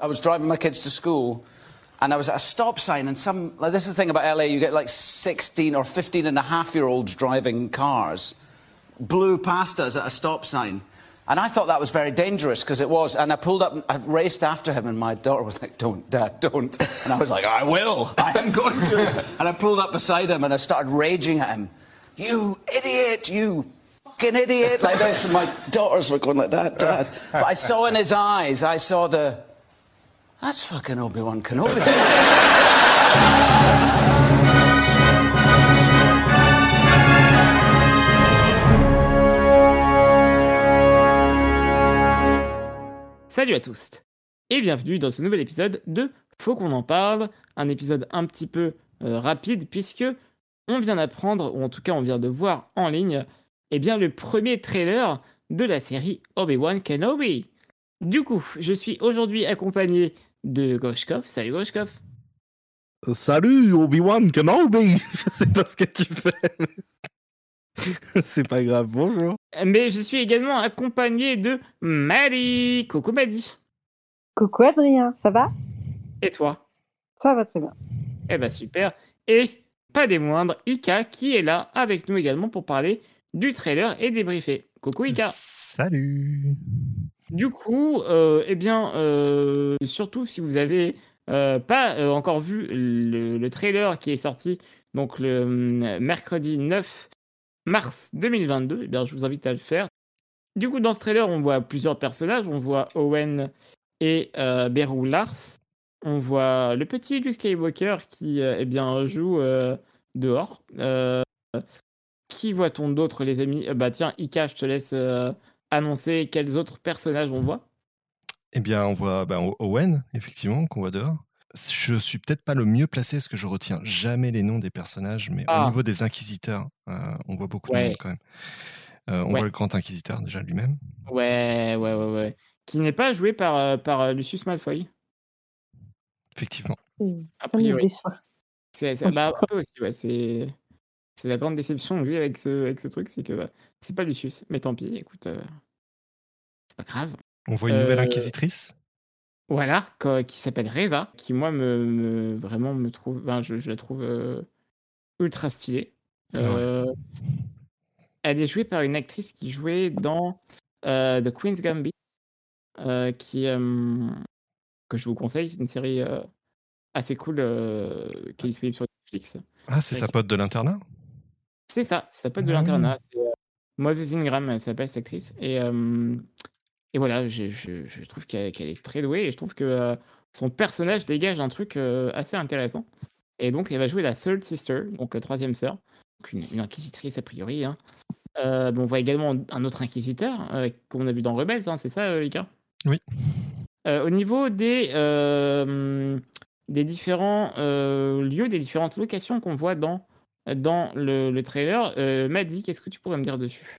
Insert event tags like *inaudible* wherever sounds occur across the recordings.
I was driving my kids to school and I was at a stop sign and some like this is the thing about LA you get like 16 or 15 and a half year olds driving cars. Blew past us at a stop sign. And I thought that was very dangerous because it was and I pulled up I raced after him and my daughter was like don't dad don't. And I was like I will. I am going to. And I pulled up beside him and I started raging at him. You idiot you fucking idiot. Like this and my daughters were going like that dad. But I saw in his eyes I saw the That's fucking Obi-Wan Kenobi. *laughs* Salut à tous et bienvenue dans ce nouvel épisode de Faut qu'on en parle, un épisode un petit peu euh, rapide puisque on vient d'apprendre, ou en tout cas on vient de voir en ligne, eh bien le premier trailer de la série Obi-Wan Kenobi. Du coup, je suis aujourd'hui accompagné de Goshkov. Salut Goshkov. Salut Obi-Wan Kenobi *laughs* Je sais pas ce que tu fais. *laughs* C'est pas grave, bonjour. Mais je suis également accompagné de Maddie. Coucou Maddie. Coucou Adrien, ça va? Et toi? Ça va très bien. Eh ben super. Et pas des moindres, Ika qui est là avec nous également pour parler du trailer et débriefer. Coucou Ika. Salut Du coup, euh, eh bien, euh, surtout si vous avez euh, pas encore vu le, le trailer qui est sorti donc le mercredi 9 mars 2022, eh bien, je vous invite à le faire. Du coup, dans ce trailer, on voit plusieurs personnages. On voit Owen et Beru Lars. On voit le petit Luke Skywalker qui eh bien, joue dehors. Qui voit-on d'autre, les amis? Bah tiens, Ika, je te laisse annoncer quels autres personnages on voit? Eh bien, on voit ben, Owen, effectivement, qu'on voit dehors. Je suis peut-être pas le mieux placé parce que je retiens jamais les noms des personnages, mais Ah. au niveau des inquisiteurs, euh, on voit beaucoup de monde quand même. Euh, on Ouais. voit le grand inquisiteur déjà lui-même. Ouais, ouais, ouais, ouais. Qui n'est pas joué par, euh, par Lucius Malfoy. Effectivement. A Ça me priori. déçoit. C'est c'est- bah, un peu aussi, ouais. C'est c'est la grande déception, lui, avec ce, avec ce truc, c'est que bah, c'est pas Lucius. Mais tant pis, écoute, euh, pas grave. On voit une nouvelle Euh, inquisitrice. Voilà, qui s'appelle Reva, qui moi me, me- vraiment me trouve, ben, je, je la trouve euh, ultra stylée. Ah ouais. Euh, Elle est jouée par une actrice qui jouait dans euh, The Queen's Gambit, qui que je vous conseille, c'est une série assez cool qui est disponible sur Netflix. Ah, c'est sa pote de l'internat? C'est ça, ça s'appelle de Ah. l'internat. C'est Moses Ingram, elle s'appelle cette actrice. Et, et voilà, je, je- je trouve qu'elle est très douée et je trouve que euh, son personnage dégage un truc euh, assez intéressant. Et donc, elle va jouer la Third Sister, donc la troisième sœur, donc une, une inquisitrice a priori. hein. Euh, on voit également un autre inquisiteur qu'on a vu dans Rebels, hein, c'est ça, Ika Oui. Au niveau des, des différents lieux, des différentes locations qu'on voit dans, dans le, le trailer, Maddy, qu'est-ce que tu pourrais me dire dessus?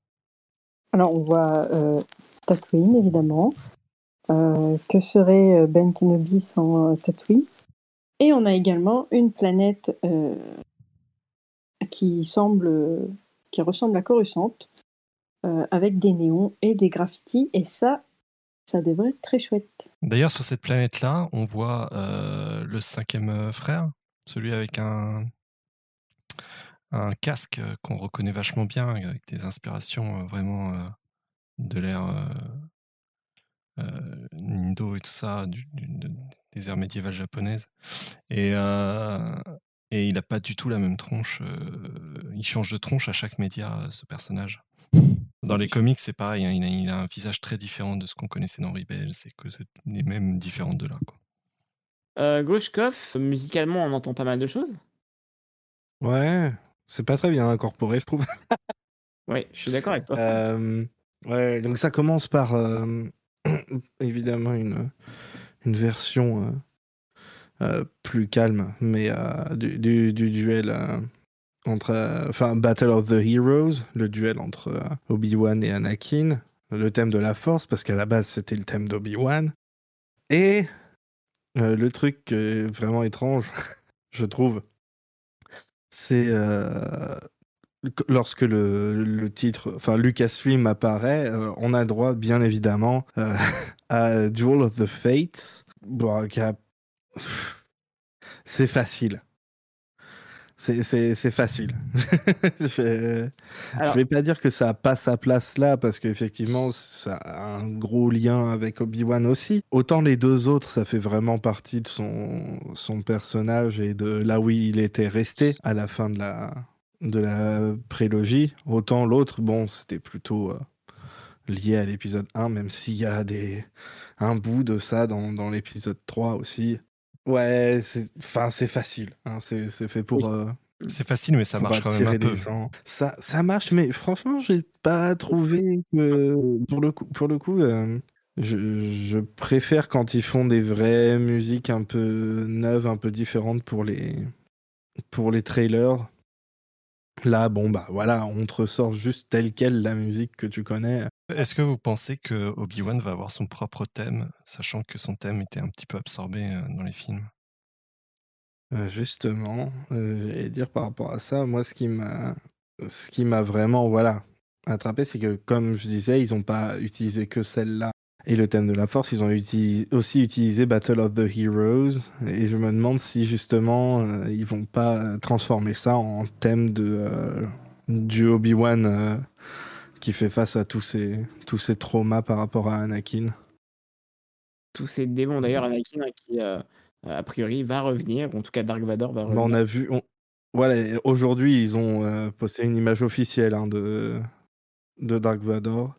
Alors, on voit euh, Tatooine, évidemment. Euh, que serait euh, Ben Kenobi sans Tatooine? Et on a également une planète qui semble, qui ressemble à Coruscant, avec des néons et des graffitis. Et ça, ça devrait être très chouette. D'ailleurs, sur cette planète-là, on voit le cinquième frère, celui avec un, un casque euh, qu'on reconnaît vachement bien, avec des inspirations euh, vraiment euh, de l'ère euh, euh, Nindo et tout ça, du- du- de- des ères médiévales japonaises. Et, euh, et il n'a pas du tout la même tronche. euh, il change de tronche à chaque média, euh, ce personnage. Dans les comics, c'est pareil, hein, il, a, il a un visage très différent de ce qu'on connaissait dans Rebels, c'est que il est même différent de là. Quoi. euh, Grushkov, musicalement, on entend pas mal de choses. Ouais, c'est pas très bien incorporé, je trouve. *laughs* Oui, je suis d'accord avec toi. Euh, ouais, donc ça commence par euh, *clears throat* évidemment une, une version euh, euh, plus calme, mais euh, du, du- du duel euh, entre, euh, enfin, Battle of the Heroes, le duel entre euh, Obi-Wan et Anakin, le thème de la Force, parce qu'à la base c'était le thème d'Obi-Wan, et euh, le truc est vraiment étrange, *laughs* je trouve, c'est euh, lorsque le, titre, enfin Lucasfilm apparaît, euh, on a droit, bien évidemment, euh, *laughs* à Duel of the Fates, bon, c'est facile. C'est- facile. *laughs* je, Alors- je vais pas dire que ça a pas sa place là parce qu'effectivement ça a un gros lien avec Obi-Wan aussi. Autant les deux autres, ça fait vraiment partie de son, son personnage et de là où il était resté à la fin de la, de la prélogie. Autant l'autre, bon, c'était plutôt euh, lié à l'épisode 1, même s'il y a des, un bout de ça dans, dans l'épisode 3 aussi. Ouais, c'est enfin, c'est facile. hein, c'est fait pour. Oui. euh, C'est facile, mais ça marche quand même un peu. Ça, ça marche, mais franchement, j'ai pas trouvé que. Pour le coup, pour le coup euh, je, je préfère quand ils font des vraies musiques un peu neuves, un peu différentes pour les, pour les trailers. Là, bon, bah voilà, on te ressort juste telle quelle la musique que tu connais. Est-ce que vous pensez que Obi-Wan va avoir son propre thème, sachant que son thème était un petit peu absorbé euh, dans les films? Euh, justement, euh, j'allais dire par rapport à ça, moi, ce qui m'a, ce qui m'a vraiment, voilà, attrapé, c'est que, comme je disais, ils n'ont pas utilisé que celle-là et le thème de la Force, ils ont aussi utilisé Battle of the Heroes, et je me demande si justement euh, ils vont pas transformer ça en thème de euh, du Obi-Wan qui fait face à tous ces tous ces traumas par rapport à Anakin. Tous ces démons, d'ailleurs, Anakin, hein, qui, euh, a priori, va revenir. En tout cas, Dark Vador va Bon, revenir. on a vu. on- Voilà, aujourd'hui, ils ont euh, posté une image officielle hein, de, de Dark Vador.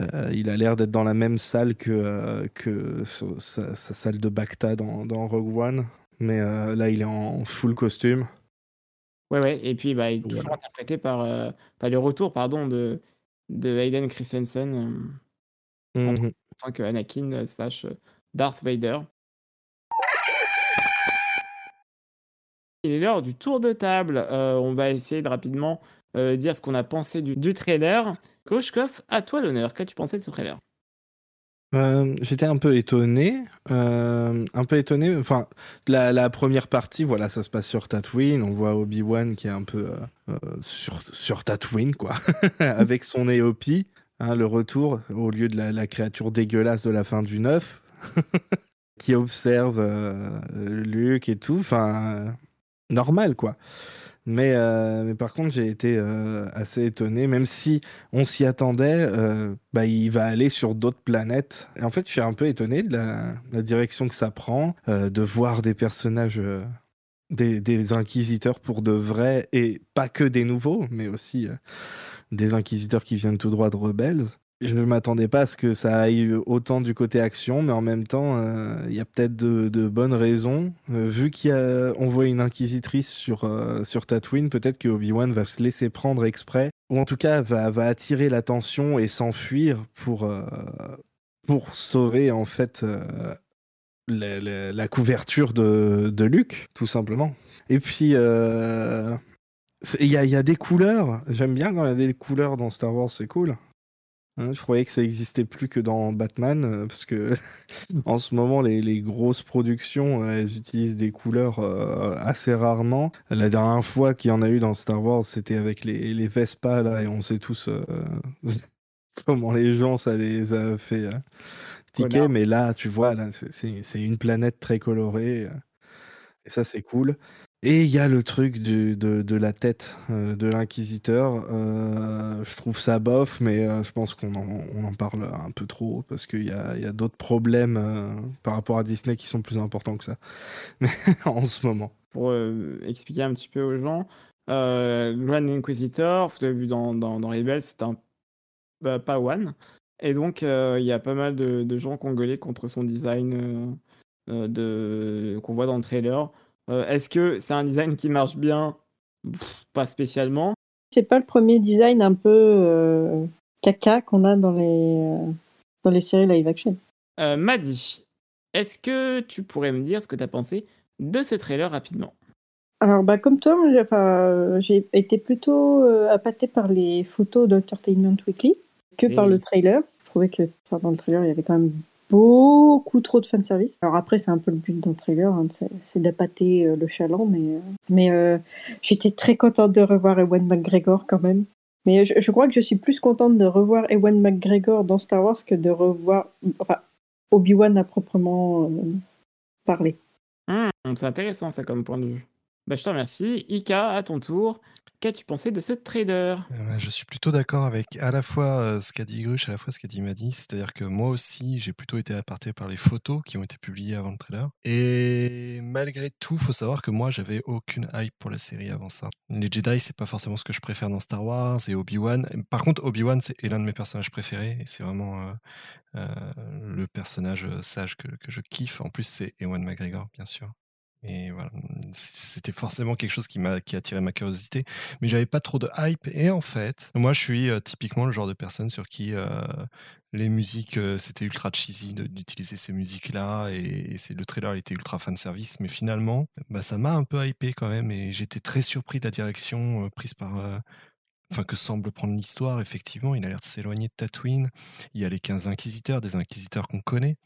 Euh, il a l'air d'être dans la même salle que, euh, que sa, sa salle de Bacta dans, dans Rogue One. Mais euh, là, il est en full costume. Ouais, ouais. Et puis, bah, il est toujours Voilà. interprété par, euh, par le retour, pardon, de, de Hayden Christensen euh, en tant que Anakin slash euh, Darth Vader. Il est l'heure du tour de table. Euh, on va essayer de rapidement dire ce qu'on a pensé du, du trailer. Koshkov, à toi l'honneur. Qu'as-tu pensé de ce trailer? Euh, J'étais un peu étonné, euh, un peu étonné. Enfin, la, première partie, voilà, ça se passe sur Tatooine. On voit Obi-Wan qui est un peu euh, sur, sur Tatooine, quoi, *laughs* avec son Éopie, hein, le retour au lieu de la, créature dégueulasse de la fin du 9, *laughs* qui observe Luke et tout. Enfin, normal, quoi. Mais, euh, mais par contre, j'ai été euh, assez étonné, même si on s'y attendait, euh, bah, il va aller sur d'autres planètes. Et en fait, je suis un peu étonné de la, direction que ça prend, de voir des personnages, des, inquisiteurs pour de vrais, et pas que des nouveaux, mais aussi des inquisiteurs qui viennent tout droit de Rebels. Je ne m'attendais pas à ce que ça aille autant du côté action, mais en même temps, euh, il y a peut-être de, bonnes raisons. Euh, vu qu'on voit une inquisitrice sur, euh, sur Tatooine, peut-être que Obi-Wan va se laisser prendre exprès, ou en tout cas va, attirer l'attention et s'enfuir pour, pour sauver en fait la, couverture de, de Luke, tout simplement. Et puis, il y, y a des couleurs. J'aime bien quand il y a des couleurs dans Star Wars, c'est cool. Hein, je croyais que ça existait plus que dans Batman, euh, parce que *laughs* en ce moment, les, les grosses productions, euh, elles utilisent des couleurs euh, assez rarement. La dernière fois qu'il y en a eu dans Star Wars, c'était avec les, les Vespa, là, et on sait tous *laughs* comment les gens, ça les a fait tiquer. Mais là, tu vois, là, c'est- une planète très colorée, et ça, c'est cool. Et il y a le truc de, de la tête euh, de l'inquisiteur. Euh, je trouve ça bof, mais euh, je pense qu'on en, en parle un peu trop parce qu'il y a, y a d'autres problèmes par rapport à Disney qui sont plus importants que ça *laughs* en ce moment. Pour expliquer un petit peu aux gens, Grand Inquisitor, vous l'avez vu dans, dans, Rebels, c'est un bah, Pawan. Et donc, il y a pas mal de, de gens gueulé contre son design de... qu'on voit dans le trailer. Euh, Est-ce que c'est un design qui marche bien? Pff, Pas spécialement. C'est pas le premier design un peu euh, caca qu'on a dans les, euh, dans les séries live action. Euh, Maddy, est-ce que tu pourrais me dire ce que tu as pensé de ce trailer rapidement? Alors, bah, comme toi, j'ai enfin, été plutôt euh, appâtée par les photos d'Entertainment Weekly que Eh par le trailer. Je trouvais que enfin, dans le trailer, il y avait quand même beaucoup trop de fanservice. Alors après, c'est un peu le but d'un trailer, hein, c'est d'appâter euh, le chaland, mais, euh, mais euh, j'étais très contente de revoir Ewan McGregor quand même. Mais je, crois que je suis plus contente de revoir Ewan McGregor dans Star Wars que de revoir... Obi-Wan a proprement parlé. Hum, c'est intéressant ça comme point de vue. Bah, je te remercie. Ika, à ton tour, qu'as-tu pensé de ce trader Euh, Je suis plutôt d'accord avec à la fois euh, ce qu'a dit Grush, à la fois ce qu'a dit Madi. C'est-à-dire que moi aussi, j'ai plutôt été aparté par les photos qui ont été publiées avant le trailer. Et malgré tout, faut savoir que moi, j'avais aucune hype pour la série avant ça. Les Jedi, c'est pas forcément ce que je préfère dans Star Wars et Obi-Wan. Par contre, Obi-Wan est l'un de mes personnages préférés et c'est vraiment euh, le personnage sage que je kiffe. En plus, c'est Ewan McGregor, bien sûr. Et voilà, c'était forcément quelque chose qui m'a qui a attiré ma curiosité, mais j'avais pas trop de hype. Et en fait, moi, je suis euh, typiquement le genre de personne sur qui euh, les musiques, euh, c'était ultra cheesy d'utiliser ces musiques-là, et, c'est le trailer il était ultra fan service, mais finalement, bah, ça m'a un peu hypé quand même, et j'étais très surpris de la direction prise par. Enfin, que semble prendre l'histoire, effectivement, il a l'air de s'éloigner de Tatooine. Il y a les 15 inquisiteurs, des inquisiteurs qu'on connaît.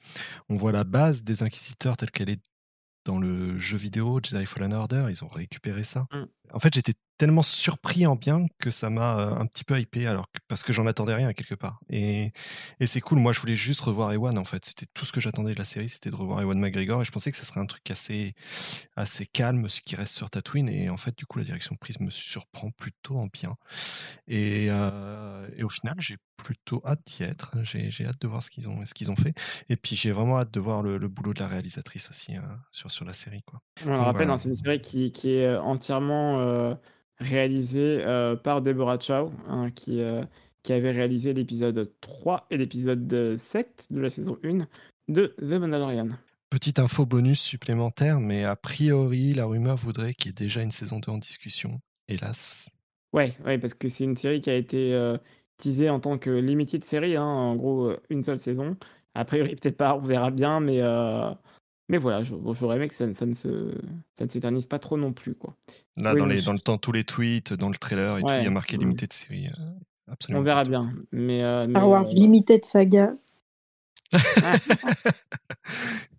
On voit la base des inquisiteurs telle qu'elle est dans le jeu vidéo Jedi Fallen Order, ils ont récupéré ça. Mm. En fait, j'étais tellement surpris en bien que ça m'a euh, un petit peu hypé, alors que- parce que j'en attendais rien quelque part. Et, et c'est cool. Moi, je voulais juste revoir Ewan. En fait, c'était tout ce que j'attendais de la série, c'était de revoir Ewan McGregor. Et je pensais que ça serait un truc assez, assez calme, ce qui reste sur Tatooine. Et en fait, du coup, la direction prise me surprend plutôt en bien. Et, euh, et au final, j'ai plutôt hâte d'y être. J'ai hâte de voir ce qu'ils ont, ce qu'ils ont fait. Et puis, j'ai vraiment hâte de voir le, le boulot de la réalisatrice aussi euh, sur, sur la série. Quoi. On le rappelle, voilà. hein, c'est une série qui, qui est euh, entièrement euh, réalisée euh, par Deborah Chow, hein, qui, euh, qui avait réalisé l'épisode 3 et l'épisode 7 de la saison 1 de The Mandalorian. Petite info bonus supplémentaire, mais a priori, la rumeur voudrait qu'il y ait déjà une saison 2 en discussion. Hélas. Ouais, ouais, parce que c'est une série qui a été euh, teasée en tant que limited série, hein, en gros une seule saison. A priori, peut-être pas, on verra bien, mais, mais voilà, j'aurais aimé que ça, ne- ça ne se, ça ne s'éternise pas trop non plus, quoi. Là, Oui, dans, les, je- dans le temps, tous les tweets, dans le trailer et tout, Ouais, il y a marqué mm. limité de série. euh, absolument On verra bien, mais, euh, mais, Star Wars euh, Limited Saga. *laughs*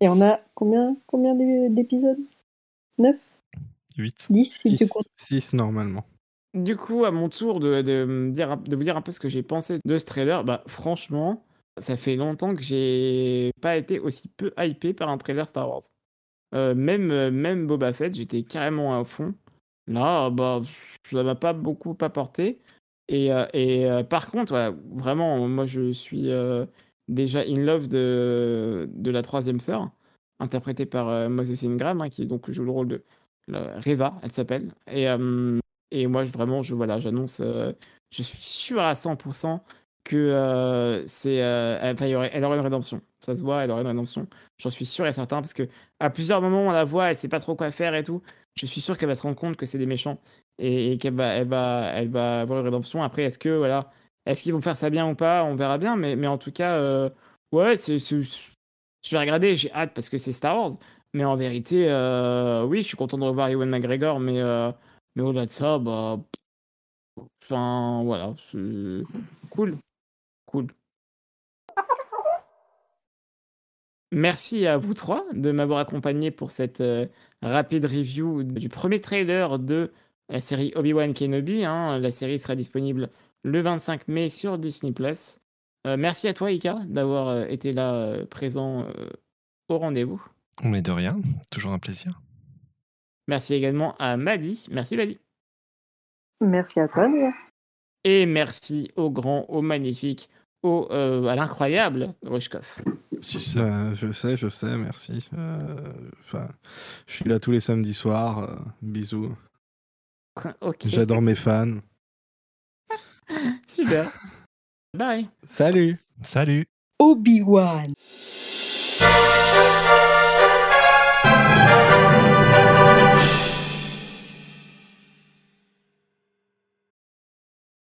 Et on a combien, combien d'é- d'épisodes? 9 8. 10 si tu 6, comptes. normalement. Du coup, à mon tour de, de de vous dire un peu ce que j'ai pensé de ce trailer, bah franchement, ça fait longtemps que j'ai pas été aussi peu hypé par un trailer Star Wars. Euh, même, euh, même Boba Fett, j'étais carrément à fond. Là, bah, ça m'a pas beaucoup apporté. Et, euh, et par contre, voilà, vraiment, moi, je suis déjà in love de, de la troisième sœur, interprétée par euh, Moses Ingram, hein, qui donc joue le rôle de Reva, elle s'appelle. Et, et moi, vraiment, je voilà, j'annonce, je suis sûr à 100% que euh, c'est, euh, enfin, il elle aurait une rédemption. Ça se voit, elle aurait une rédemption. J'en suis sûr et certain parce que à plusieurs moments, on la voit, elle sait pas trop quoi faire et tout. Je suis sûr qu'elle va se rendre compte que c'est des méchants et, qu'elle va, elle va, elle va avoir une rédemption. Après, est-ce que voilà, est-ce qu'ils vont faire ça bien ou pas? On verra bien. Mais, mais en tout cas, euh, ouais, c'est, c'est- je vais regarder. J'ai hâte parce que c'est Star Wars. Mais en vérité, oui, je suis content de revoir Ewan McGregor, mais mais au-delà de ça, bah, enfin, voilà, c'est cool, cool. Merci à vous trois de m'avoir accompagné pour cette euh, rapide review du premier trailer de la série Obi-Wan Kenobi. hein. La série sera disponible le 25 mai sur Disney+. Euh, merci à toi, Ika, d'avoir euh, été là euh, présent euh, au rendez-vous. Mais de rien, toujours un plaisir. Merci également à Madi. Merci, Madi. Merci à toi, Léa. Et merci au grand, au magnifique, au, euh, à l'incroyable Rushkov. Si ça- je sais, je sais, merci. Euh, Enfin, je suis là tous les samedis soirs. euh, bisous. ok. J'adore mes fans. Super. Bye. Salut Salut Obi-Wan.